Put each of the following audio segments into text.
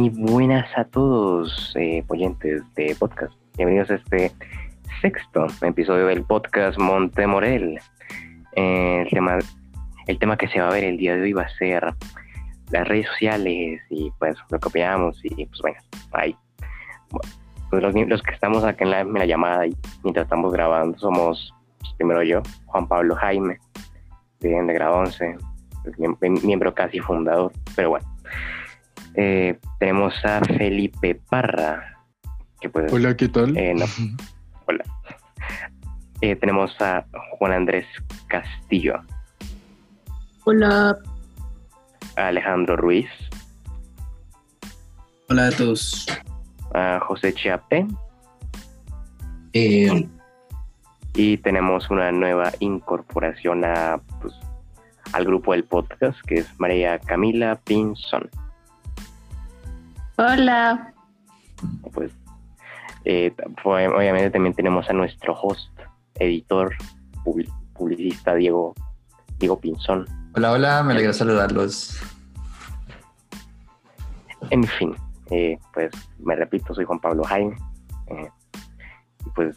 Muy buenas a todos, eh, oyentes de podcast. Bienvenidos a este sexto episodio del podcast Montemorel. Eh, el, tema, el tema que se va a ver el día de hoy va a ser las redes sociales y pues lo que opinamos y pues bueno, ahí. Pues los, los, que estamos acá en la, en la llamada y mientras estamos grabando somos pues, primero yo, Juan Pablo Jaime, de, de Grado 11, miembro casi fundador, pero bueno. Eh, tenemos a Felipe Parra. Que pues, hola, ¿qué tal? Eh, no. hola. Eh, tenemos a Juan Andrés Castillo. Hola. A Alejandro Ruiz. Hola a todos. A José Chiape. Eh, y tenemos una nueva incorporación a, pues, al grupo del podcast, que es María Camila Pinzón. Hola. Pues, eh, obviamente también tenemos a nuestro host, editor, publicista Diego, Diego Pinzón. Hola, hola, me alegra saludarlos. En fin, eh, pues me repito, soy Juan Pablo Jaime. Eh, y pues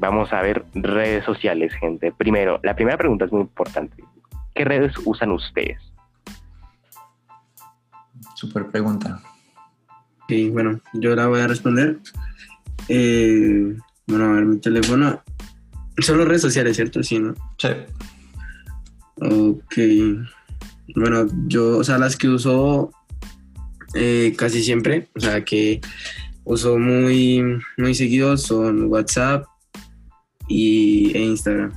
vamos a ver redes sociales, gente. Primero, la primera pregunta es muy importante. ¿Qué redes usan ustedes? Super pregunta. Sí, bueno, yo la voy a responder. Eh, bueno, a ver, mi teléfono. Solo redes sociales, ¿cierto? Sí, ¿no? Sí. Ok. Bueno, yo, o sea, las que uso eh, casi siempre, o sea, que uso muy, muy seguido son WhatsApp y, e Instagram.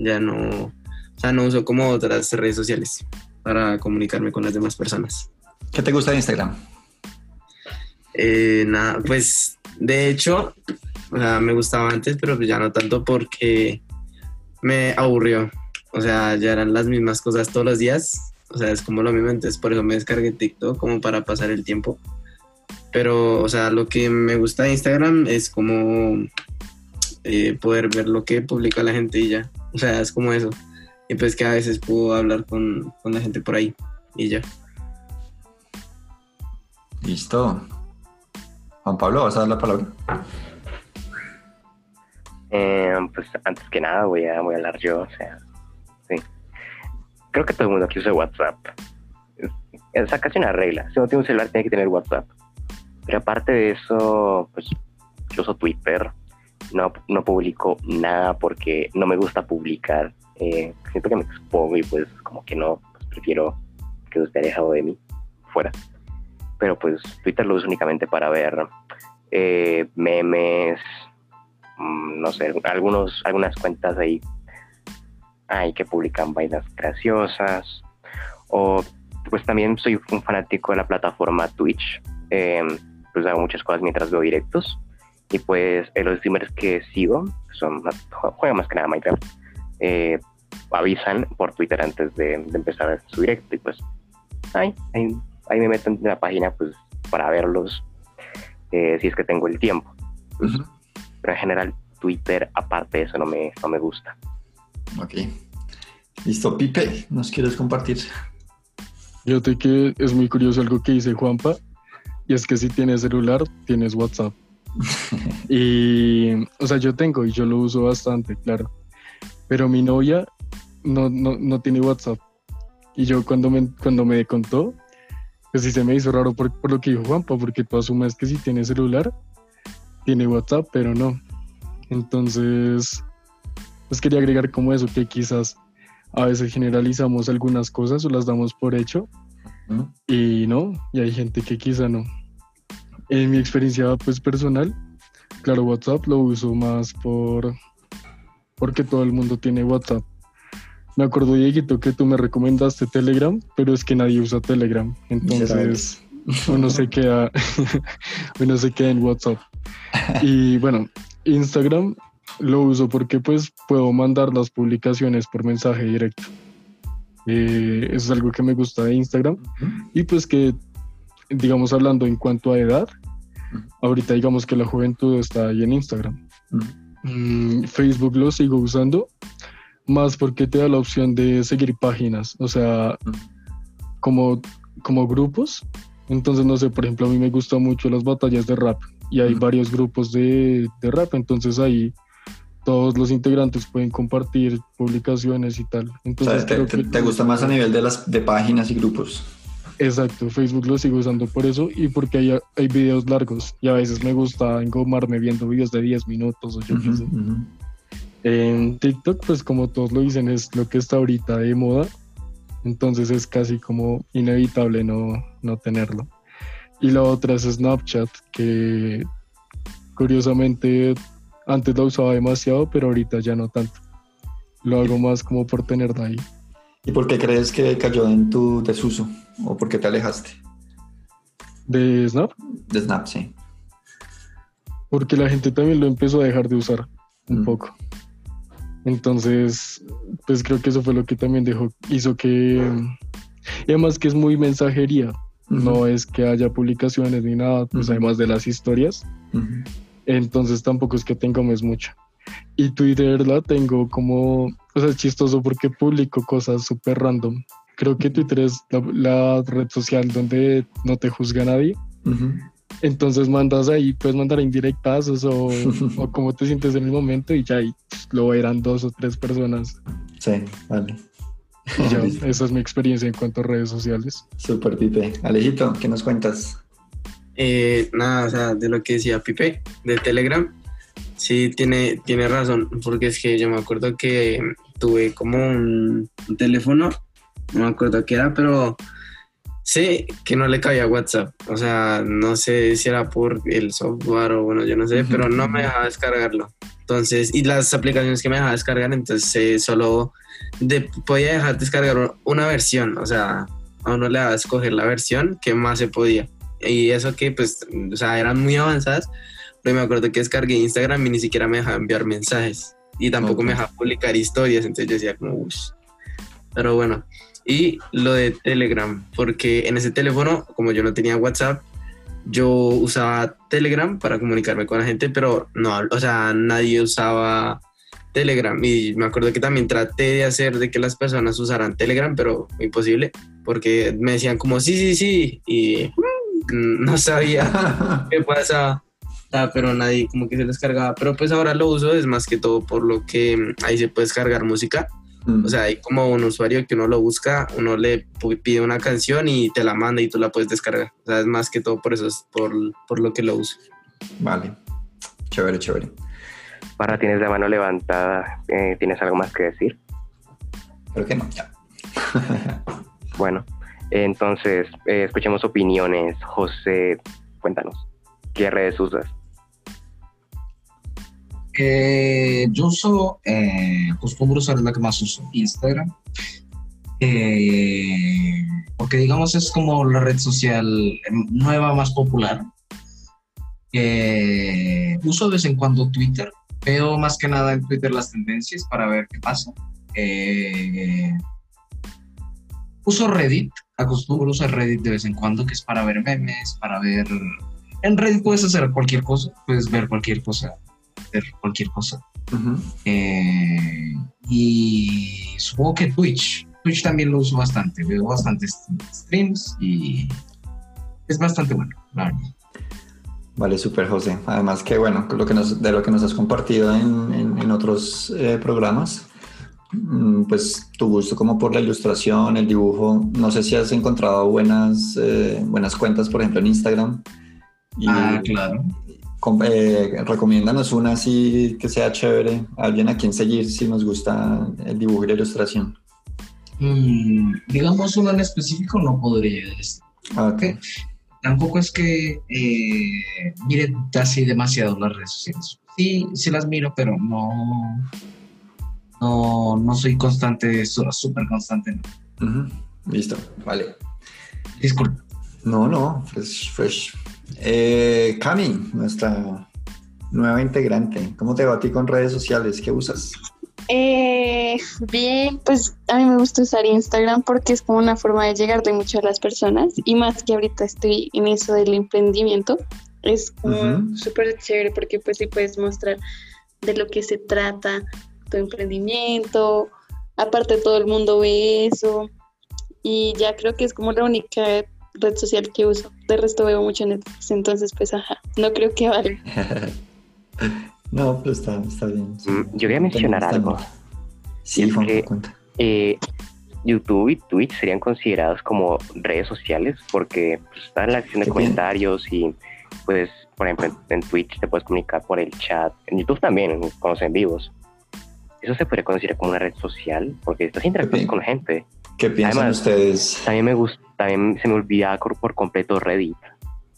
Ya no, o sea, no uso como otras redes sociales para comunicarme con las demás personas. ¿Qué te gusta de Instagram? Eh, nada, pues de hecho, o sea, me gustaba antes, pero ya no tanto porque me aburrió. O sea, ya eran las mismas cosas todos los días. O sea, es como lo mismo, entonces por eso me descargué TikTok como para pasar el tiempo. Pero, o sea, lo que me gusta de Instagram es como eh, poder ver lo que publica la gente y ya. O sea, es como eso. Y pues que a veces puedo hablar con, con la gente por ahí y ya. Listo. Juan Pablo, ¿vas a dar la palabra? Eh, pues antes que nada voy a, voy a hablar yo, o sea, sí. Creo que todo el mundo aquí usa WhatsApp. Es, es casi una regla. Si no tiene un celular, tiene que tener WhatsApp. Pero aparte de eso, pues yo uso Twitter. No, no publico nada porque no me gusta publicar. Eh, siento que me expongo y pues como que no, pues prefiero que esté alejado de mí, fuera pero pues Twitter lo uso únicamente para ver eh, memes, mmm, no sé, algunos, algunas cuentas ahí, ahí que publican vainas graciosas, o pues también soy un fanático de la plataforma Twitch, eh, pues hago muchas cosas mientras veo directos, y pues eh, los streamers que sigo, son juegan más que nada Minecraft, eh, avisan por Twitter antes de, empezar su directo, y pues ahí, ahí ahí me meto en la página pues para verlos eh, si es que tengo el tiempo. Pues, uh -huh. Pero en general Twitter, aparte de eso, no me, no me gusta. Ok. Listo, Pipe, ¿nos quieres compartir? Fíjate que es muy curioso algo que dice Juanpa, y es que si tienes celular, tienes WhatsApp. y, o sea, yo tengo y yo lo uso bastante, claro. Pero mi novia no, no, no tiene WhatsApp. Y yo cuando me, cuando me contó, pues sí se me hizo raro por, por, lo que dijo Juanpa, porque tú asumes que si tiene celular, tiene WhatsApp, pero no. Entonces, pues quería agregar como eso, que quizás a veces generalizamos algunas cosas o las damos por hecho y no, y hay gente que quizá no. En mi experiencia pues personal, claro, WhatsApp lo uso más por porque todo el mundo tiene WhatsApp me acuerdo, Dieguito, que tú me recomendaste Telegram, pero es que nadie usa Telegram. Entonces, uno se queda, uno se queda en WhatsApp. Y bueno, Instagram lo uso porque pues puedo mandar las publicaciones por mensaje directo. Eh, eso es algo que me gusta de Instagram. Uh -huh. Y pues que, digamos, hablando en cuanto a edad, uh -huh. ahorita digamos que la juventud está ahí en Instagram. Uh -huh. mm, Facebook lo sigo usando más porque te da la opción de seguir páginas, o sea, como, como grupos, Entonces, no sé, por ejemplo, a mí me gustan mucho las batallas de rap y hay varios grupos de, de rap, entonces ahí todos los integrantes pueden compartir publicaciones y tal. O sea, Entonces, te, creo te- que- te gusta más a nivel de las de páginas y grupos. Exacto, Facebook lo sigo usando por eso y porque hay, hay videos largos y a veces me gusta engomarme viendo videos de 10 minutos o yo qué sé. En TikTok, pues como todos lo dicen, es lo que está ahorita de moda, entonces es casi como inevitable no, no tenerlo. Y la otra es Snapchat, que curiosamente antes lo usaba demasiado, pero ahorita ya no tanto. Lo hago más como por tenerla ahí. ¿Y por qué crees que cayó en tu desuso? ¿O por qué te alejaste De Snap, de Snap? Sí. porque la gente también lo empezó a dejar de usar un Mm. poco. Entonces, pues creo que eso fue lo que también dejó, hizo que... Y además que es muy mensajería, no es que haya publicaciones ni nada, pues además de las historias, entonces tampoco es que tengamos mucho. Y Twitter la tengo como, o sea, es chistoso porque publico cosas súper random. Creo que Twitter es la, la red social donde no te juzga nadie. Entonces mandas ahí, puedes mandar indirectazos o, o cómo te sientes en el momento y ya ahí lo verán dos o tres personas. Sí, vale. Y ya, Listo. esa es mi experiencia en cuanto a redes sociales. Super Pipe. Alejito, ¿qué nos cuentas? Eh, nada, o sea, de lo que decía Pipe, de Telegram, sí tiene, tiene razón, porque es que yo me acuerdo que tuve como un, un teléfono, no me acuerdo qué era, pero sé que no le cabía WhatsApp, o sea, no sé si era por el software o bueno, yo no sé, pero no me dejaba descargarlo. Entonces, y las aplicaciones que me dejaba descargar, entonces eh, solo de, podía dejar descargar una versión, o sea, a uno le daba a escoger la versión que más se podía. Y eso que, pues, o sea, eran muy avanzadas, pero me acuerdo que descargué Instagram y ni siquiera me dejaba enviar mensajes. Y tampoco Ok. me dejaba publicar historias, entonces yo decía como, uff. Pero bueno, y lo de Telegram, porque en ese teléfono, como yo no tenía WhatsApp, yo usaba Telegram para comunicarme con la gente, pero no, o sea, nadie usaba Telegram. Y me acuerdo que también traté de hacer de que las personas usaran Telegram, pero imposible, porque me decían como, sí, sí, sí, y no sabía qué pasaba. Ah, pero nadie como que se descargaba. Pero pues ahora lo uso es más que todo por lo que ahí se puede descargar música. O sea, hay como un usuario que uno lo busca, uno le pide una canción y te la manda y tú la puedes descargar. O sea, es más que todo por eso, es por, por lo que lo uso. Vale. Chévere, chévere. Para tienes la mano levantada, eh, ¿tienes algo más que decir? Creo que no, ya. Bueno, entonces eh, escuchemos opiniones. José, cuéntanos, ¿qué redes usas? Yo uso, eh, acostumbro usar la que más uso, Instagram. Eh, porque digamos es como la red social nueva más popular. Eh, uso de vez en cuando Twitter. Veo más que nada en Twitter las tendencias para ver qué pasa. Eh, uso Reddit. Acostumbro usar Reddit de vez en cuando, que es para ver memes, para ver... En Reddit puedes hacer cualquier cosa, puedes ver cualquier cosa hacer cualquier cosa. Eh, y supongo que Twitch. Twitch también lo uso bastante. Veo bastantes streams y es bastante bueno, la verdad. Vale, súper, José. Además que, bueno, lo que nos, de lo que nos has compartido en, en- en otros eh, programas, mm, pues tu gusto como por la ilustración, el dibujo, no sé si has encontrado buenas, eh, buenas cuentas, por ejemplo, en Instagram. Y Ah, claro. Eh, recomiéndanos una así que sea chévere, alguien a quien seguir si nos gusta el dibujo y la ilustración. Mm, digamos uno en específico no podría decir. Ah, ok. Tampoco es que eh, mire así demasiado las redes sociales. Sí, sí las miro, pero no, no, no soy constante, súper constante. no. Listo, vale. Disculpa. No, no, fresh, fresh. Eh, Cami, nuestra nueva integrante, ¿cómo te va a ti con redes sociales? ¿Qué usas? Eh, bien, pues a mí me gusta usar Instagram porque es como una forma de llegarle mucho a las personas y más que ahorita estoy en eso del emprendimiento, es como Ujú. súper chévere porque pues sí puedes mostrar de lo que se trata tu emprendimiento, aparte todo el mundo ve eso y ya creo que es como la única red social que uso. De resto veo mucho Netflix, entonces pues ajá, no creo que vale. no, pero está, está bien. sí. Mm, yo voy a mencionar Está algo. bien. Sí, Es Juan, que- cuenta. Eh, YouTube y Twitch serían considerados como redes sociales porque pues, está en la sección de bien. comentarios y pues, por ejemplo, en, en Twitch te puedes comunicar por el chat. En YouTube también, con los en vivos. Eso se puede considerar como una red social porque estás interactuando con gente. ¿Qué piensan además- ustedes? También me gusta, también se me olvidaba por, completo Reddit.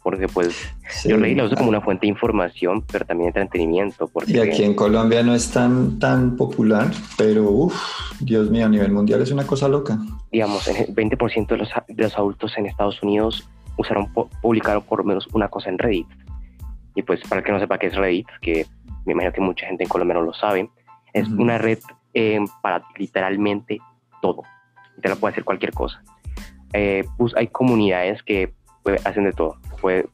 Porque pues Sí, yo Reddit lo uso como ah, una fuente de información, pero también de entretenimiento. Porque Y aquí en Colombia no es tan, tan popular, pero uff, Dios mío, a nivel mundial es una cosa loca. digamos, el 20% de los, de los adultos en Estados Unidos usaron, pu- publicaron por lo menos una cosa en Reddit. Y pues para el que no sepa qué es Reddit, que me imagino que mucha gente en Colombia no lo sabe, es una red eh, para literalmente todo. Te la puede hacer cualquier cosa. Eh, pues hay comunidades que pues, hacen de todo.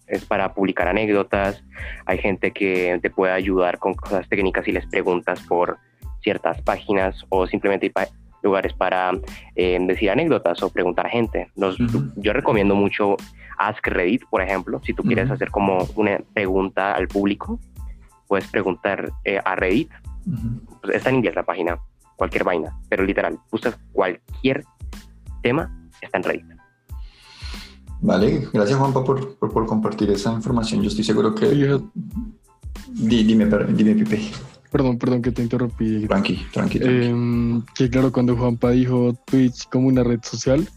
Es para publicar anécdotas, hay gente que te puede ayudar con cosas técnicas y les preguntas por ciertas páginas o simplemente hay lugares para eh, decir anécdotas o preguntar a gente. Yo recomiendo mucho Ask Reddit, por ejemplo, si tú quieres hacer como una pregunta al público, puedes preguntar eh, a Reddit, Ujú. pues, está en inglés la página, cualquier vaina, pero literal, buscas cualquier tema, está en Reddit. Vale, gracias Juanpa por, por, por compartir esa información. Yo estoy seguro que... Di- dime, per- dime, Pipe. Perdón, perdón que te interrumpí. Tranqui, tranqui. tranqui. Em, que claro, cuando Juanpa dijo Twitch como una red social,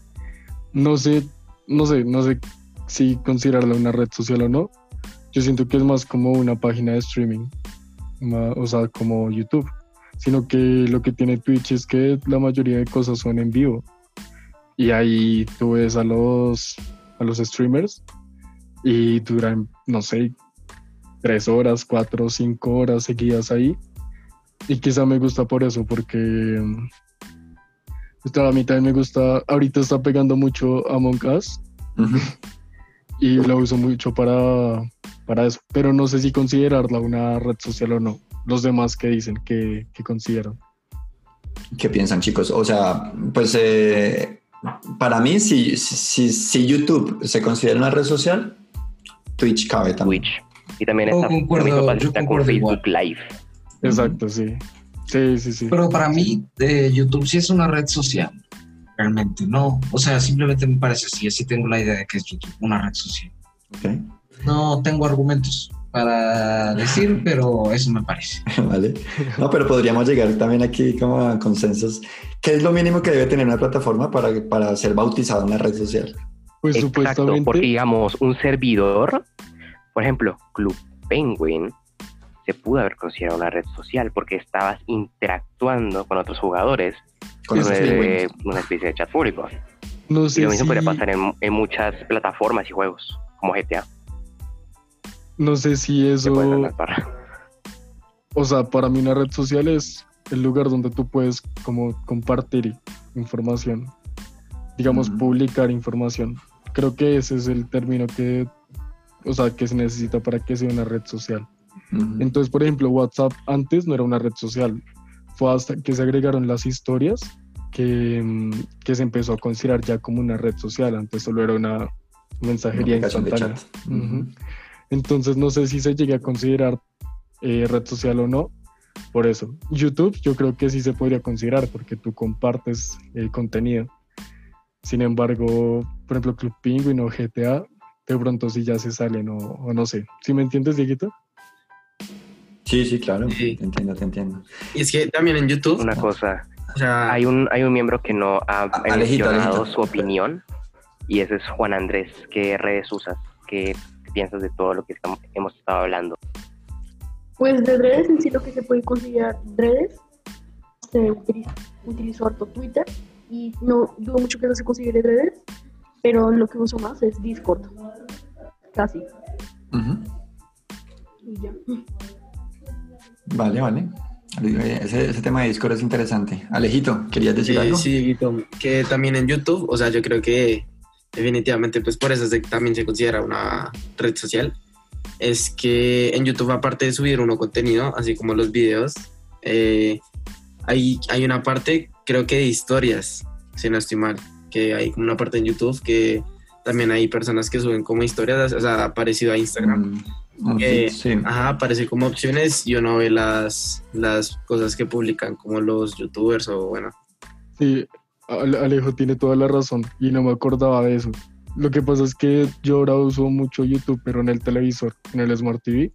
no sé, no sé, no sé si considerarla una red social o no. Yo siento que es más como una página de streaming, ma- o sea, como YouTube. Sino que lo que tiene Twitch es que la mayoría de cosas son en vivo. Y ahí tú ves a los, a los streamers y duran, no sé, tres horas, cuatro, cinco horas seguidas ahí. Y quizá me gusta por eso, porque pues, a mí también me gusta, ahorita está pegando mucho Among Us Ujú. y lo uso mucho para, para eso, pero no sé si considerarla una red social o no. Los demás que dicen que, que consideran. ¿Qué piensan, chicos? O sea, pues eh, para mí, si, si, si YouTube se considera una red social, Twitch cabe también. Twitch. Y también está, concuerdo, está con Facebook Live. Exacto, sí. Sí, sí, sí. Pero para mí, eh, YouTube sí es una red social. Realmente, no. O sea, simplemente me parece así. Así tengo la idea de que es YouTube, una red social. Ok, No tengo argumentos para decir, pero eso me parece. Vale. No, pero podríamos llegar también aquí como a consensos. ¿Qué es lo mínimo que debe tener una plataforma para, para ser bautizada una red social? Pues Exacto, supuestamente. porque digamos, un servidor, por ejemplo, Club Penguin, se pudo haber considerado una red social porque estabas interactuando con otros jugadores Con en esos una, especie de chat público. no Y sé lo mismo si, podría pasar en, en muchas plataformas y juegos, como GTA. No sé si eso. O sea, para mí una red social es el lugar donde tú puedes como compartir información, digamos, publicar información. Creo que ese es el término que, o sea, que se necesita para que sea una red social. Entonces, por ejemplo, WhatsApp antes no era una red social. Fue hasta que se agregaron las historias que, mm, que se empezó a considerar ya como una red social. Antes solo era una Una mensajería instantánea. Entonces no sé si se llegue a considerar eh, red social o no. Por eso, YouTube yo creo que sí se podría considerar porque tú compartes el contenido. Sin embargo, por ejemplo, Club Penguin o GTA, de pronto sí ya se salen o, o no sé. ¿Sí me entiendes, Dieguito? Sí, sí, claro. Sí. Te entiendo, te entiendo. Y es que también en YouTube, Una cosa, o sea, hay un, hay un miembro que no ha Ah, Alejito, mencionado Alejito. su opinión y ese es Juan Andrés. ¿Qué redes usas? ¿Qué piensas de todo lo que estamos, hemos estado hablando? Pues de redes en sí lo que se puede considerar redes, se utiliza, utilizo harto Twitter y no dudo mucho que eso se considere redes, pero lo que uso más es Discord, casi, Ujú. y ya. Vale, vale. Ese, ese tema de Discord es interesante. Alejito, ¿querías decir eh, algo? sí, que también en YouTube, o sea, yo creo que definitivamente, pues por eso es de que también se considera una red social, es que en YouTube, aparte de subir uno contenido, así como los videos, eh, hay, hay una parte, creo que de historias, si no estoy mal, que hay una parte en YouTube que también hay personas que suben como historias, o sea, ha aparecido a Instagram. Mm, Eh, sí. Ajá, aparece como opciones y uno ve las, las cosas que publican como los youtubers o bueno. Sí, Alejo tiene toda la razón y no me acordaba de eso. Lo que pasa es que yo ahora uso mucho YouTube, pero en el televisor, en el Smart TV,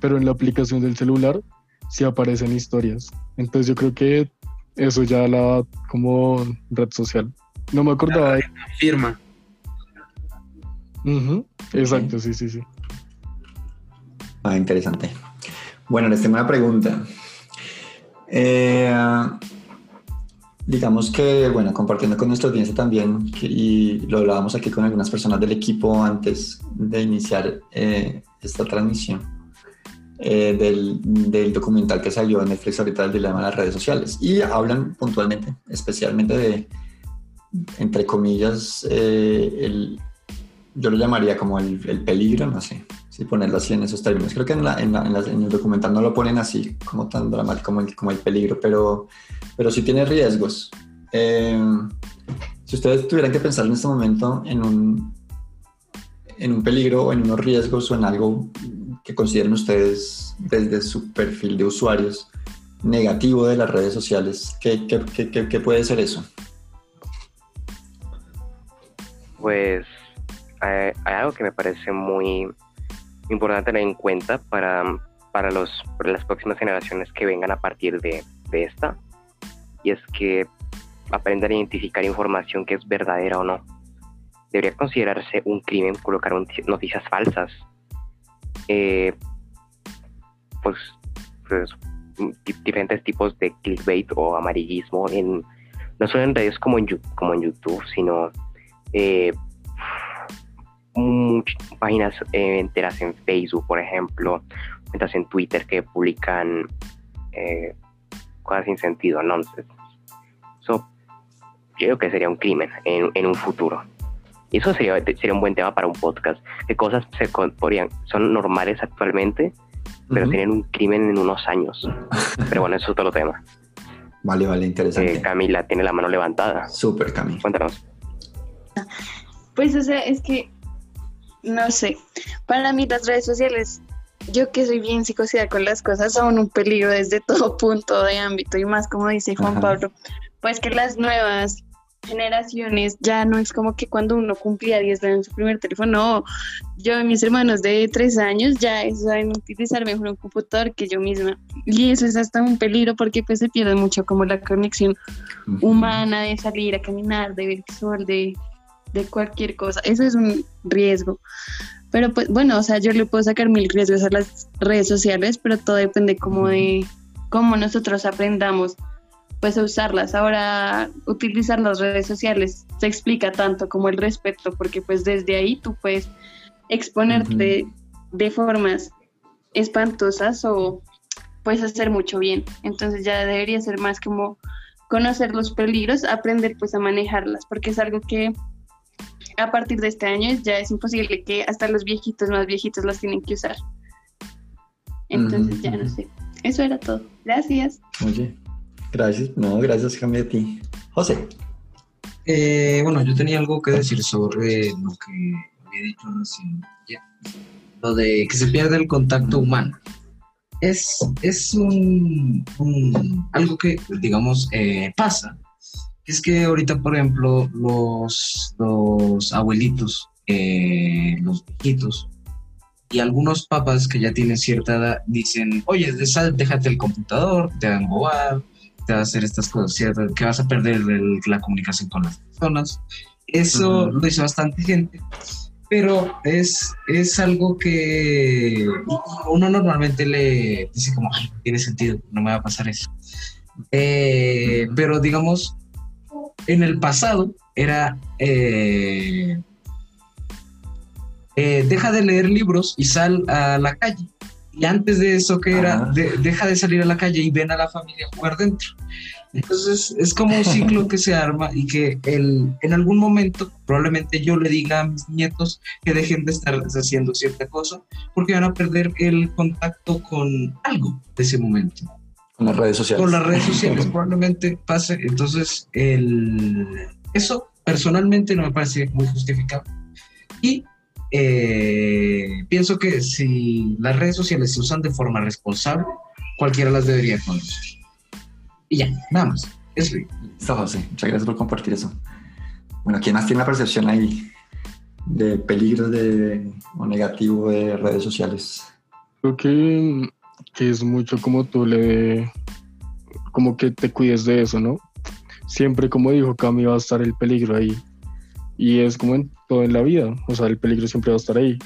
pero en la aplicación del celular sí aparecen historias. Entonces yo creo que eso ya la da como red social. No me acordaba de... Firma. Exacto, sí, sí, sí. Ah, interesante. Bueno, les tengo una pregunta. Eh, digamos que, bueno, compartiendo con nuestra audiencia también, y lo hablábamos aquí con algunas personas del equipo antes de iniciar eh, esta transmisión, eh, del, del documental que salió en Netflix ahorita del dilema de las redes sociales. Y hablan puntualmente, especialmente de, entre comillas, eh, el, yo lo llamaría como el, el peligro, no sé, si ponerlo así en esos términos. Creo que en, la- en, la- en la- en el documental no lo ponen así, como tan dramático como el, como el peligro, pero, pero sí tiene riesgos. Eh, si ustedes tuvieran que pensar en este momento en un, en un peligro o en unos riesgos o en algo que consideren ustedes desde su perfil de usuarios negativo de las redes sociales, ¿qué, qué, qué- puede ser eso? Pues eh, hay algo que me parece muy importante tener en cuenta para, para, los, para las próximas generaciones que vengan a partir de, de esta, es que aprender a identificar información que es verdadera o no. Debería considerarse un crimen colocar noticias falsas. Eh, pues, pues, di- diferentes tipos de clickbait o amarillismo en no solo en redes como en, como en YouTube, sino eh, páginas eh, enteras en Facebook, por ejemplo, cuentas en Twitter que publican eh, cosas sin sentido, nonsense. Yo creo que sería un crimen en, en un futuro. Y eso sería, sería un buen tema para un podcast. ¿Qué cosas se podrían, son normales actualmente, pero Ujú. serían un crimen en unos años? Pero bueno, eso es otro tema. Vale, vale, interesante. Eh, Camila tiene la mano levantada. Súper, Cami. Cuéntanos. Pues, o sea, es que, no sé, para mí las redes sociales, yo que soy bien psicoseada con las cosas, son un peligro desde todo punto de ámbito y más como dice Juan Ajá. Pablo, pues que las nuevas generaciones ya no es como que cuando uno cumplía 10 años su primer teléfono, no, yo y mis hermanos de 3 años ya saben utilizar mejor un computador que yo misma y eso es hasta un peligro porque pues se pierde mucho como la conexión humana de salir a caminar, de ver el sol, de, de cualquier cosa. Eso es un riesgo. Pero pues bueno, o sea, yo le puedo sacar mil riesgos a las redes sociales, pero todo depende como de cómo nosotros aprendamos pues a usarlas. Ahora utilizar las redes sociales se explica tanto como el respeto, porque pues desde ahí tú puedes exponerte de formas espantosas o puedes hacer mucho bien. Entonces ya debería ser más como conocer los peligros, aprender pues a manejarlas, porque es algo que a partir de este año ya es imposible que hasta los viejitos más viejitos las tienen que usar. Entonces ya no sé. Eso era todo. Gracias. Oye, gracias. No, gracias, Cami, a ti. José. Eh, bueno, yo tenía algo que decir sobre lo que había dicho recién. ya. Lo de que se pierde el contacto humano. Es, es un, un- algo que, digamos, eh, pasa. Es que ahorita, por ejemplo, los, los abuelitos, eh, los viejitos, y algunos papás que ya tienen cierta edad dicen, oye, desa- déjate el computador, te va a embobar, te va a hacer estas cosas, ¿cierto? Que vas a perder el- la comunicación con las personas. Eso lo dice bastante gente, pero es, es algo que uno normalmente le dice como, ay, tiene sentido, no me va a pasar eso. Eh. Pero digamos, en el pasado era... eh, eh, deja de leer libros y sal a la calle. Y antes de eso, que era. De- deja de salir a la calle y ven a la familia a jugar dentro. Entonces es como un ciclo que se arma y que el, en algún momento probablemente yo le diga a mis nietos que dejen de estar haciendo cierta cosa porque van a perder el contacto con algo de ese momento Con las redes sociales. con las redes sociales probablemente pase. Entonces, el, eso personalmente no me parece muy justificable. Y eh, pienso que si las redes sociales se usan de forma responsable, cualquiera las debería conocer. Y ya, nada más. Eso. Listo, José. Muchas gracias por compartir eso. Bueno, ¿quién más tiene la percepción ahí de peligro de, o negativo de redes sociales? Creo que, que es mucho como tú le... como que te cuides de eso, ¿no? Siempre, como dijo Cami, va a estar el peligro ahí. Y es como en todo en la vida, o sea, el peligro siempre va a estar ahí.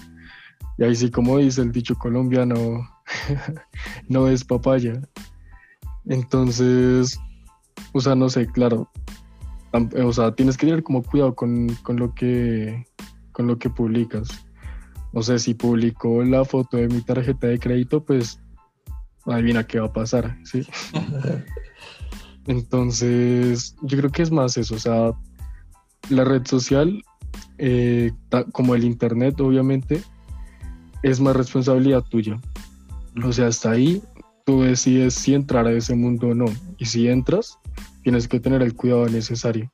Y ahí sí, como dice el dicho colombiano, no es papaya. Entonces, o sea, no sé, claro. Tam- O sea, tienes que tener como cuidado con, con lo que con lo que publicas. O sea, si publico la foto de mi tarjeta de crédito, pues adivina qué va a pasar, ¿sí? Entonces, yo creo que es más eso, o sea, la red social, eh, como el internet, obviamente, es más responsabilidad tuya. O sea, hasta ahí tú decides si entrar a ese mundo o no. Y si entras, tienes que tener el cuidado necesario.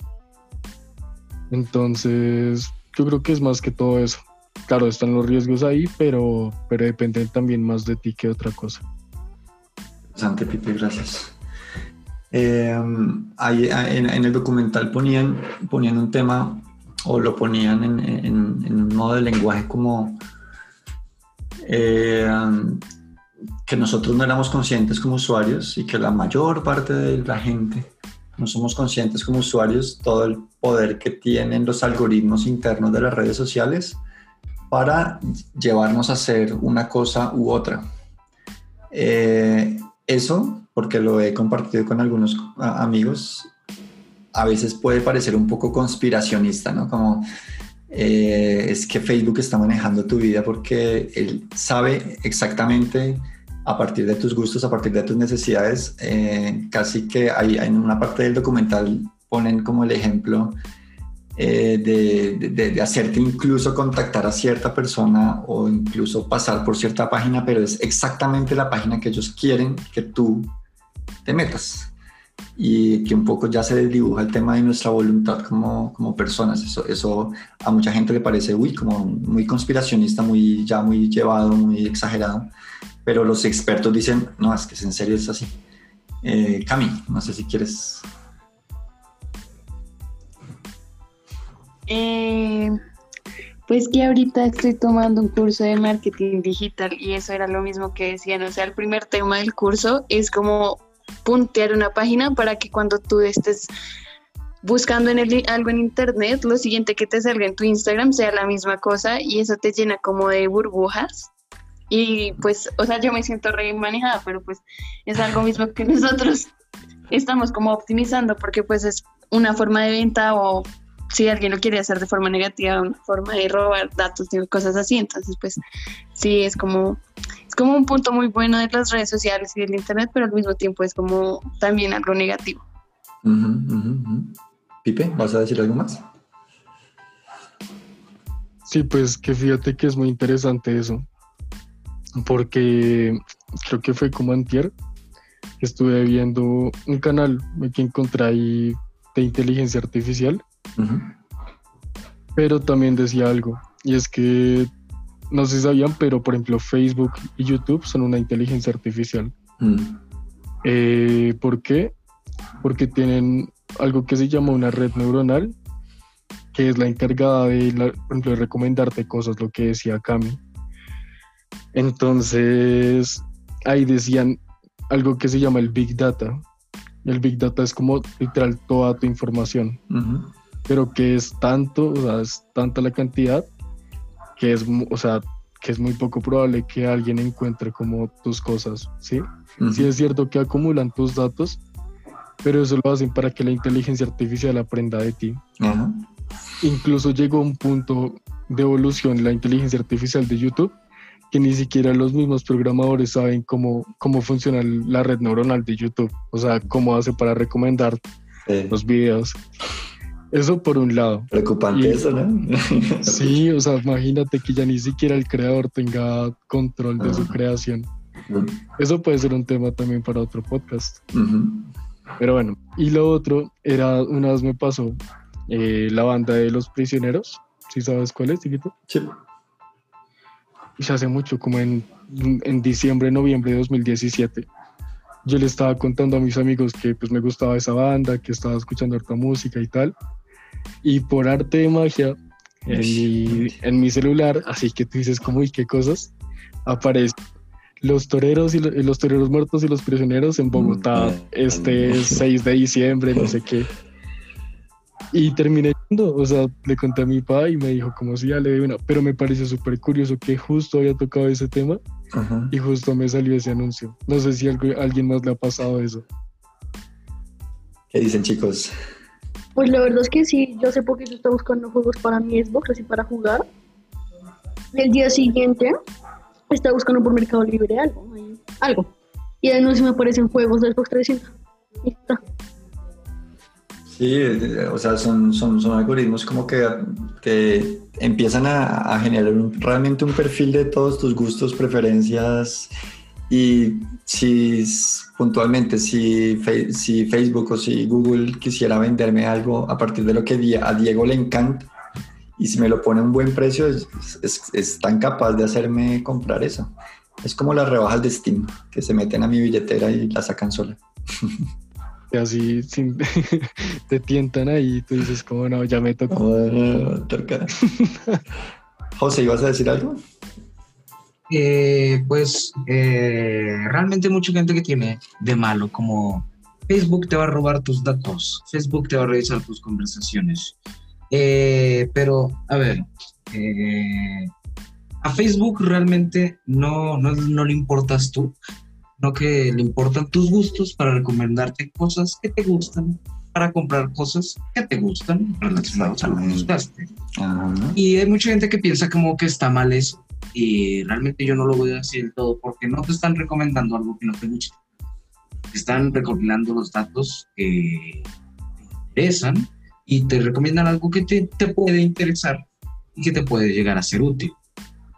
Entonces, yo creo que es más que todo eso. Claro, están los riesgos ahí, pero, pero dependen también más de ti que otra cosa. Interesante, Pipe, gracias. Eh, ahí, ah, en, en el documental ponían, ponían un tema, o lo ponían en, en- un modo de lenguaje como eh, que nosotros no éramos conscientes como usuarios y que la mayor parte de la gente no somos conscientes como usuarios todo el poder que tienen los algoritmos internos de las redes sociales para llevarnos a hacer una cosa u otra. Eh, eso, porque lo he compartido con algunos amigos, a veces puede parecer un poco conspiracionista, ¿no? Como eh, es que Facebook está manejando tu vida porque él sabe exactamente a partir de tus gustos, a partir de tus necesidades, eh, casi que hay, en una parte del documental ponen como el ejemplo eh, de, de- de hacerte incluso contactar a cierta persona o incluso pasar por cierta página, pero es exactamente la página que ellos quieren que tú te metas. Y que un poco ya se desdibuja el tema de nuestra voluntad como, como personas. Eso, eso a mucha gente le parece, uy, como muy conspiracionista, muy, ya muy llevado, muy exagerado. Pero los expertos dicen, no, es que en serio es así. Eh, Cami, no sé si quieres Eh, pues que ahorita estoy tomando un curso de marketing digital y eso era lo mismo que decían. O sea, el primer tema del curso es como puntear una página para que cuando tú estés buscando en el- algo en internet, lo siguiente que te salga en tu Instagram sea la misma cosa y eso te llena como de burbujas. Y pues, o sea, yo me siento re manejada, pero pues es algo mismo que nosotros estamos como optimizando porque pues es una forma de venta o si alguien lo quiere hacer de forma negativa, una forma de robar datos y cosas así. Entonces, pues sí, es como, como un punto muy bueno de las redes sociales y del internet, pero al mismo tiempo es como también algo negativo. Ujú. Pipe, ¿vas a decir algo más? Sí, pues que fíjate que es muy interesante eso, porque creo que fue como antier, que estuve viendo un canal que encontré ahí de inteligencia artificial, pero también decía algo, y es que no sé si sabían, pero por ejemplo Facebook y YouTube son una inteligencia artificial. Mm. Eh, ¿Por qué? Porque tienen algo que se llama una red neuronal, que es la encargada de, la- por ejemplo, de recomendarte cosas, lo que decía Cami. Entonces, ahí decían algo que se llama el Big Data. El Big Data es como literal toda tu información, pero que es tanto, o sea, es tanta la cantidad que es, o sea, que es muy poco probable que alguien encuentre como tus cosas, ¿sí? Sí es cierto que acumulan tus datos, pero eso lo hacen para que la inteligencia artificial aprenda de ti. Ajá. Incluso llegó un punto de evolución la inteligencia artificial de YouTube que ni siquiera los mismos programadores saben cómo, cómo funciona la red neuronal de YouTube, o sea, cómo hace para recomendar Sí. los videos. Eso por un lado. Preocupante Y- eso, ¿no? Sí, o sea, imagínate que ya ni siquiera el creador tenga control de su Ah. creación. Eso puede ser un tema también para otro podcast. Pero bueno, y lo otro era, una vez me pasó eh, la banda de los prisioneros, ¿Sí sabes cuál es, chiquito? Sí. Y hace mucho, como en, en diciembre, noviembre de 2017. Yo le estaba contando a mis amigos que pues me gustaba esa banda, que estaba escuchando harta música y tal. Y por arte de magia, en mi, en mi celular, así que tú dices como, y qué cosas, aparece los toreros y lo- los toreros muertos y los prisioneros en Bogotá Mm, este mm. 6 de diciembre, no sé qué. Y terminé yendo, o sea, le conté a mi papá y me dijo como si ya le doy una, pero me pareció súper curioso que justo había tocado ese tema Ajá. y justo me salió ese anuncio. No sé si algo- alguien más le ha pasado eso. ¿Qué dicen, chicos? Pues la verdad es que sí, yo hace poquito estaba buscando juegos para mi Xbox, así para jugar. Y el día siguiente estaba buscando por Mercado Libre algo, ahí, algo. Y de anuncio me aparecen juegos de Xbox 360. Y está. Sí, eh, o sea, son, son, son algoritmos como que, que empiezan a, generar realmente un perfil de todos tus gustos, preferencias y si puntualmente si, si Facebook o si Google quisiera venderme algo a partir de lo que a Diego le encanta y si me lo pone a un buen precio es, es, es tan capaz de hacerme comprar eso. Es como las rebajas de Steam que se meten a mi billetera y la sacan sola. Y así sin- te tientan ahí y tú dices como no, ya me tocó. Toca. José, ¿ibas a decir algo? Eh, pues eh, realmente mucha gente que tiene de malo, como Facebook te va a robar tus datos, Facebook te va a revisar tus conversaciones. Eh, pero, a ver, eh, a Facebook realmente no, no, no le importas tú, no que le importan tus gustos para recomendarte cosas que te gustan, para comprar cosas que te gustan relacionadas a lo que Exactamente. gustaste. Ajá. Y hay mucha gente que piensa como que está mal eso. Y realmente yo no lo voy a decir del todo porque no te están recomendando algo que no te gusta. Te están recopilando los datos que te interesan y te recomiendan algo que te, te puede interesar y que te puede llegar a ser útil.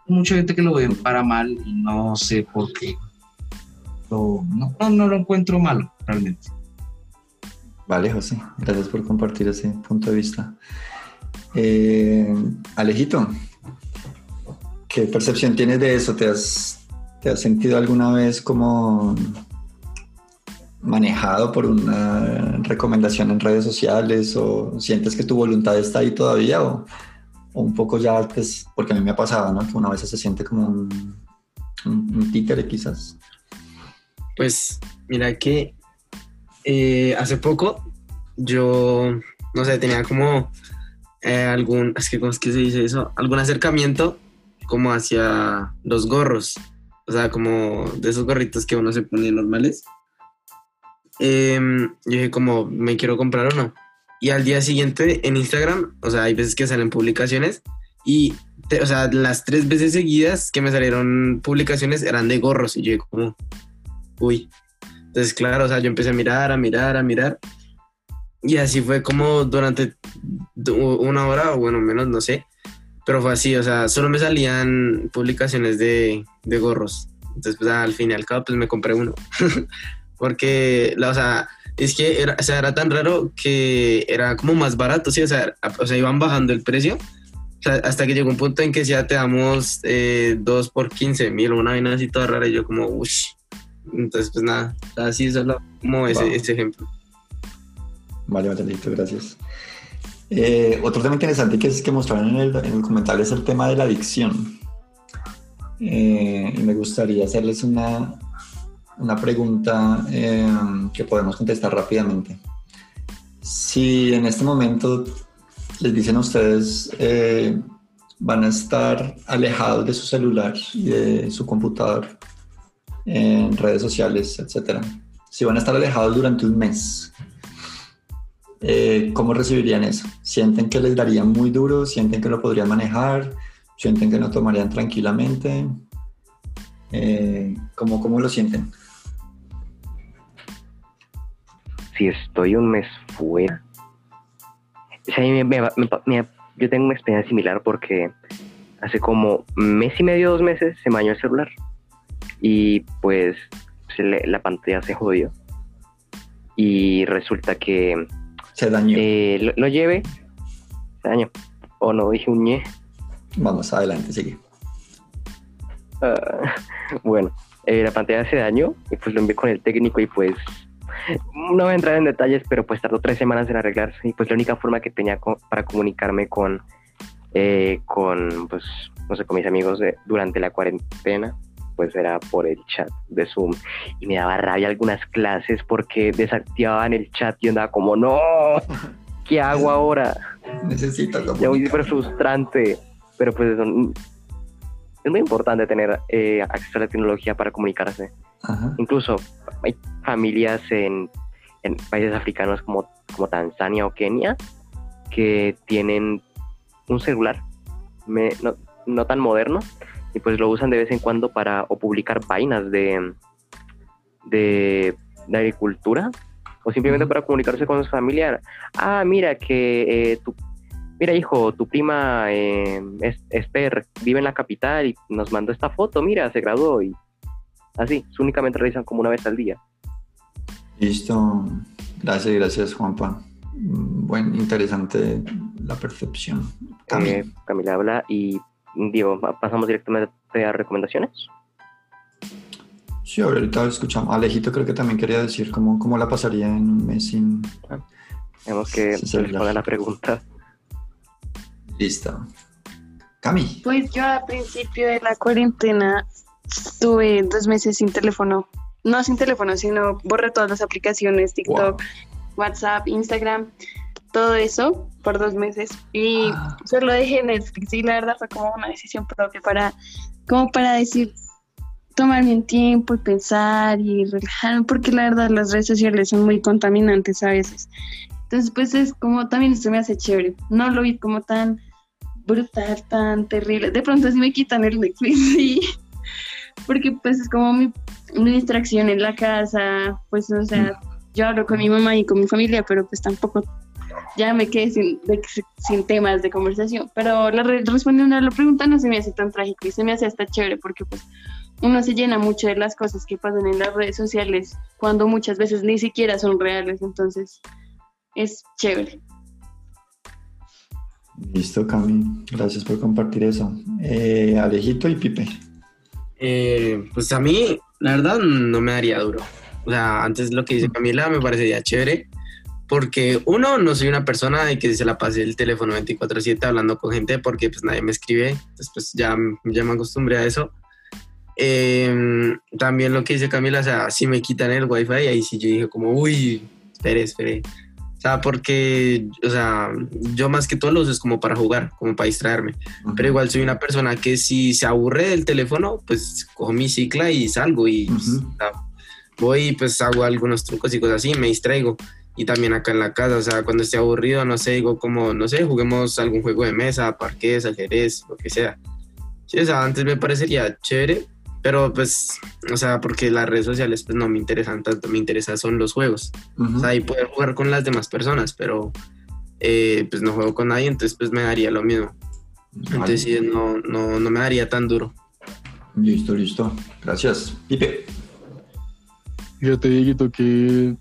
Hay mucha gente que lo ve para mal y no sé por qué. No, no, no lo encuentro malo, realmente. Vale, José, gracias por compartir ese punto de vista. Eh, Alejito, ¿qué percepción tienes de eso? ¿Te has, ¿Te has sentido alguna vez como manejado por una recomendación en redes sociales o sientes que tu voluntad está ahí todavía o, un poco ya, pues, porque a mí me ha pasado, ¿no? Que una vez se siente como un títere quizás. Pues mira que eh, hace poco yo, no sé, tenía como eh, algún, es que ¿cómo es que se dice eso? Algún acercamiento como hacia los gorros, o sea, como de esos gorritos que uno se pone normales. Em, yo dije como, ¿me quiero comprar o no? Y al día siguiente en Instagram, o sea, hay veces que salen publicaciones y, te- o sea, las tres veces seguidas que me salieron publicaciones eran de gorros y yo dije como, uy. Entonces, claro, o sea, yo empecé a mirar, a mirar, a mirar. Y así fue como durante du- una hora, o bueno, menos, no sé. Pero fue así, o sea, solo me salían publicaciones de, de gorros. Entonces, pues al fin y al cabo, pues me compré uno. Porque, la, o sea, es que era, o sea, era tan raro que era como más barato, sí, o sea, o sea, iban bajando el precio. Hasta que llegó un punto en que ya te damos eh, dos por 15 mil, una vaina así toda rara, y yo como, uff. Entonces, pues nada, así solo como ese, Wow. ese ejemplo. Vale, listo, gracias. Eh, otro tema interesante que es que mostraron en el, en el comentario es el tema de la adicción. Eh, y me gustaría hacerles una, una pregunta eh, que podemos contestar rápidamente. Si en este momento les dicen a ustedes eh, van a estar alejados de su celular y de su computador en redes sociales, etcétera. Si van a estar alejados durante un mes, eh, ¿cómo recibirían eso? ¿Sienten que les daría muy duro? ¿Sienten que lo podrían manejar? ¿Sienten que lo tomarían tranquilamente? Eh, ¿cómo, ¿Cómo lo sienten? si estoy un mes fuera. Yo tengo una experiencia similar porque hace como mes y medio, dos meses, se me dañó el celular. Y pues la pantalla se jodió. Y resulta que Se dañó. eh, lo, lo llevé, se dañó. o no dije un ñe. Vamos, adelante, sigue. Ah, bueno, eh, la pantalla se dañó y pues lo envié con el técnico y pues no voy a entrar en detalles, pero pues tardó tres semanas en arreglarse y pues la única forma que tenía co- para comunicarme con, eh, con, pues, no sé, con mis amigos de- durante la cuarentena, pues era por el chat de Zoom y me daba rabia algunas clases porque desactivaban el chat y andaba como, no, ¿qué hago ahora? Necesito Ya muy súper frustrante, pero pues eso, es muy importante tener eh, acceso a la tecnología para comunicarse. Ajá. Incluso hay familias en, en países africanos como, como Tanzania o Kenia que tienen un celular me- no, no tan moderno y pues lo usan de vez en cuando para o publicar vainas de, de, de agricultura o simplemente para comunicarse con su familiar. Ah, mira que eh, tu, mira hijo, tu prima eh, es- Esther vive en la capital y nos mandó esta foto, mira, se graduó y así, únicamente realizan como una vez al día. Listo. Gracias, gracias, Juanpa. Mm, Buen, interesante la percepción. Cami. Eh, Camila habla y Diego, pa- pasamos directamente a recomendaciones. Sí, ahorita escuchamos. Alejito creo que también quería decir cómo, cómo la pasaría en un mes sin... Tenemos que responder la pregunta. Listo. Cami. Pues yo a principio de la cuarentena tuve dos meses sin teléfono. No sin teléfono, sino borré todas las aplicaciones, TikTok, WhatsApp, Instagram, todo eso por dos meses. Y Ah. solo dejé Netflix y la verdad fue como una decisión propia para, como para decir, tomarme un tiempo y pensar y relajarme, porque la verdad las redes sociales son muy contaminantes a veces. Entonces pues es como, también esto me hace chévere. No lo vi como tan brutal, tan terrible. De pronto si me quitan el Netflix, sí. Porque pues es como mi, mi distracción en la casa, pues o sea, yo hablo con mi mamá y con mi familia, pero pues tampoco ya me quedé sin, de- sin temas de conversación. Pero la re- respondiendo a la pregunta no se me hace tan trágico y se me hace hasta chévere porque pues uno se llena mucho de las cosas que pasan en las redes sociales cuando muchas veces ni siquiera son reales, entonces es chévere. Listo, Cami. Gracias por compartir eso. Eh, Alejito y Pipe. Eh, pues a mí, la verdad, no me daría duro. O sea, antes lo que dice Camila me parecería chévere, porque uno, no soy una persona de que se la pase el teléfono 24/7 hablando con gente, porque pues nadie me escribe, entonces pues ya, ya me acostumbré a eso. Eh, también lo que dice Camila, o sea, si me quitan el wifi, ahí sí yo dije como, uy, espere, espere. O sea, porque, o sea, yo más que todo lo uso es como para jugar, como para distraerme. Pero igual soy una persona que si se aburre del teléfono, pues cojo mi cicla y salgo y pues, voy y pues hago algunos trucos y cosas así, me distraigo. Y también acá en la casa, o sea, cuando esté aburrido, no sé, digo como, no sé, juguemos algún juego de mesa, parqués, ajedrez, lo que sea. Sí, o sea, antes me parecería chévere, pero pues, o sea, porque las redes sociales pues no me interesan tanto, me interesan son los juegos. Ujú. O sea, y poder jugar con las demás personas, pero eh, pues no juego con nadie, entonces pues me daría lo mismo. Vale. Entonces sí, no, no, no me daría tan duro. Listo, listo. Gracias. Pipe. Yo te digo que,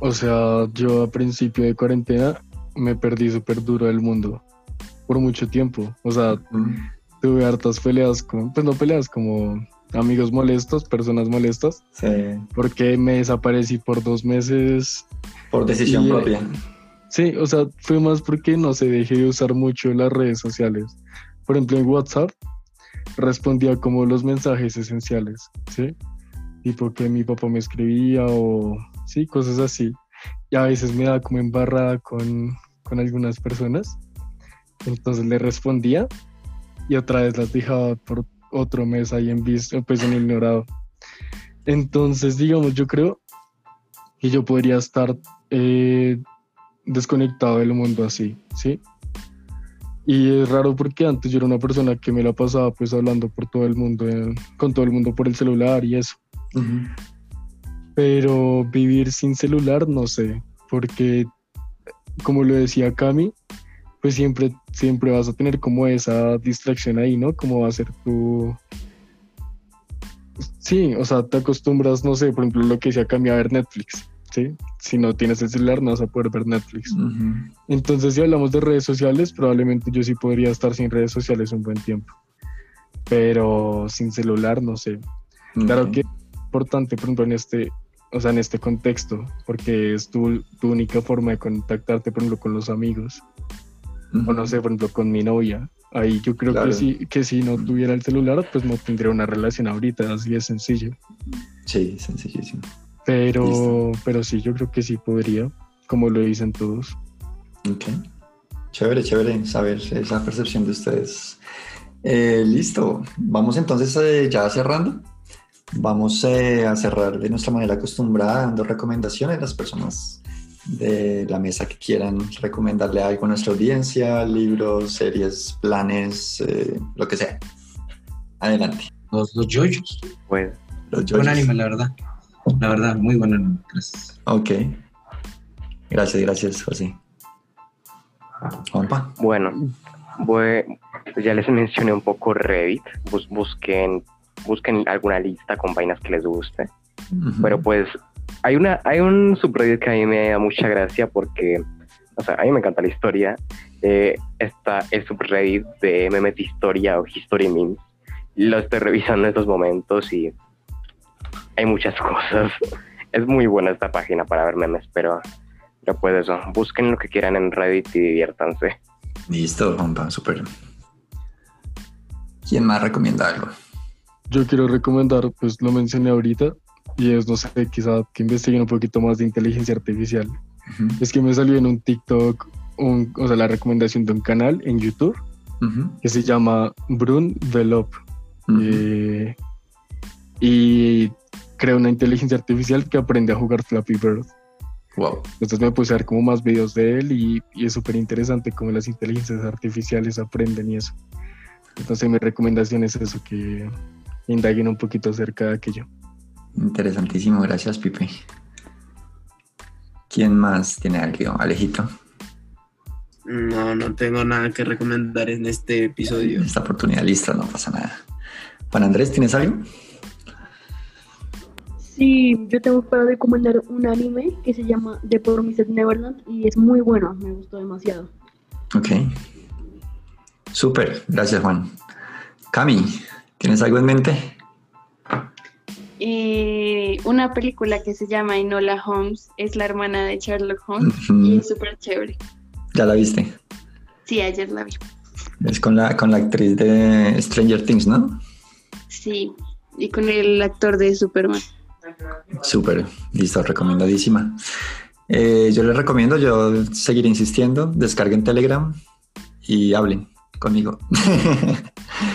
o sea, yo a principio de cuarentena me perdí súper duro del mundo por mucho tiempo. O sea, tuve hartas peleas, con, pues no peleas, como amigos molestos, personas molestas, Sí. porque me desaparecí por dos meses. Por decisión Y, eh, propia. Sí, o sea, fue más porque no se dejé de usar mucho las redes sociales. Por ejemplo, en WhatsApp respondía como los mensajes esenciales, ¿sí? Tipo que mi papá me escribía o, sí, cosas así. Y a veces me daba como embarrada con, con algunas personas. Entonces le respondía y otra vez las dejaba por otro mes ahí en visto, pues en ignorado. Entonces, digamos, yo creo que yo podría estar eh, desconectado del mundo así, ¿sí? Y es raro porque antes yo era una persona que me la pasaba pues hablando por todo el mundo, eh, con todo el mundo por el celular y eso. Ujú. Pero vivir sin celular, no sé, porque como lo decía Cami, pues siempre, siempre vas a tener como esa distracción ahí, ¿no? Como va a ser tu... Sí, o sea, te acostumbras, no sé, por ejemplo, lo que decía Cami a ver Netflix. ¿sí? Si no tienes el celular no vas a poder ver Netflix. Entonces, si hablamos de redes sociales, probablemente yo sí podría estar sin redes sociales un buen tiempo. Pero sin celular, no sé. Claro que es importante, por ejemplo, en este, o sea, en este contexto, porque es tu, tu única forma de contactarte, por ejemplo, con los amigos, o no sé, por ejemplo, con mi novia. Ahí yo creo Claro. que, si, que si no tuviera el celular, pues no tendría una relación ahorita, así de sencillo. Sí, sencillísimo. Pero, Listo. pero sí, yo creo que sí podría, como lo dicen todos. Ok. Chévere, chévere saber esa percepción de ustedes. Eh, listo. Vamos entonces eh, ya cerrando. Vamos eh, a cerrar de nuestra manera acostumbrada, dando recomendaciones a las personas de la mesa que quieran recomendarle algo a nuestra audiencia, libros, series, planes, eh, lo que sea. Adelante. Los, los yoyos. Pues, Los Buen yoyos. anime, la verdad. La verdad, muy buen anime. Gracias. Ok. Gracias, gracias, José. Juanpa. bueno, voy- pues ya les mencioné un poco Reddit. Bus- busquen, busquen alguna lista con vainas que les guste. Ujú. Pero pues hay una hay un subreddit que a mí me da mucha gracia porque, o sea, a mí me encanta la historia. Eh, está el subreddit de memes de historia o history memes. Lo estoy revisando en estos momentos y hay muchas cosas. Es muy buena esta página para ver memes, pero, pero pues eso, busquen lo que quieran en Reddit y diviértanse. Listo, Juanpa, súper. ¿Quién más recomienda algo? Yo quiero recomendar, pues lo mencioné ahorita, y es, no sé, quizá que investiguen un poquito más de inteligencia artificial. Ujú, Es que me salió en un TikTok, un, o sea, la recomendación de un canal en YouTube ujú, que se llama Brun Velop. ujú. eh, y crea una inteligencia artificial que aprende a jugar Flappy Bird. Wow. Entonces me puse a ver como más videos de él y, y es súper interesante cómo las inteligencias artificiales aprenden y eso. Entonces mi recomendación es eso, que indaguen un poquito acerca de aquello. Interesantísimo, gracias, Pipe. ¿Quién más tiene algo? Alejito, No, no tengo nada que recomendar en este episodio. esta oportunidad lista, no pasa nada. Juan Andrés, ¿tienes algo? Sí, yo tengo para recomendar un anime que se llama The Promised Neverland y es muy bueno, me gustó demasiado. Ok. Súper, gracias, Juan. Cami, ¿tienes algo en mente? Eh, una película que se llama Enola Holmes es la hermana de Sherlock Holmes y es súper chévere. Ya la viste. Sí, ayer la vi. Es con la, con la actriz de Stranger Things, ¿no? Sí, y con el actor de Superman. Súper, listo, recomendadísima. Eh, yo les recomiendo, yo seguiré insistiendo, descarguen Telegram y hablen conmigo.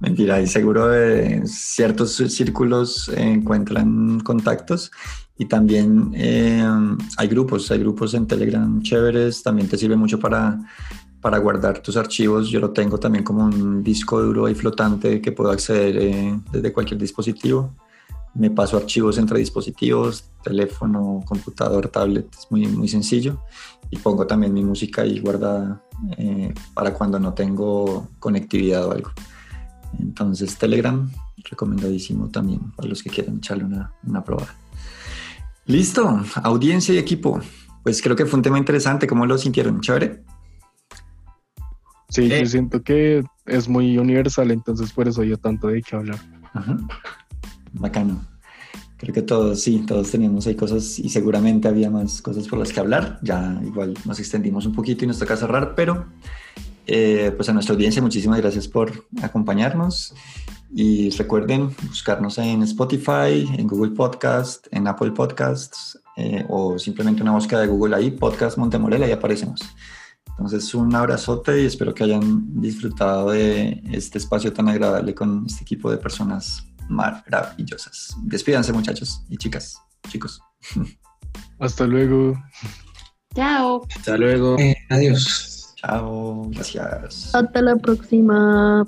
Mentira, y seguro eh, ciertos círculos encuentran contactos y también eh, hay grupos, hay grupos en Telegram chéveres, también te sirve mucho para, para guardar tus archivos. Yo lo tengo también como un disco duro ahí flotante que puedo acceder eh, desde cualquier dispositivo me paso archivos entre dispositivos, teléfono, computador, tablet, es muy, muy sencillo. Y pongo también mi música ahí guardada eh, para cuando no tengo conectividad o algo. Entonces Telegram, recomendadísimo también para los que quieran echarle una, una probada. Listo, audiencia y equipo. Pues creo que fue un tema interesante. ¿Cómo lo sintieron? ¿Chévere? Sí, Eh. yo siento que es muy universal, entonces por eso dio tanto de qué hablar. Ajá. Bacano. Creo que todos, sí, todos teníamos ahí cosas y seguramente había más cosas por las que hablar. Ya igual nos extendimos un poquito y nos toca cerrar, pero eh, pues a nuestra audiencia muchísimas gracias por acompañarnos y recuerden buscarnos en Spotify, en Google Podcast, en Apple Podcasts eh, o simplemente una búsqueda de Google ahí, Podcast Montemorel, ahí aparecemos. Entonces un abrazote y espero que hayan disfrutado de este espacio tan agradable con este equipo de personas maravillosas. Despídanse muchachos y chicas, chicos. Hasta luego. Chao. Hasta luego. Eh, adiós. Chao, gracias. Hasta la próxima.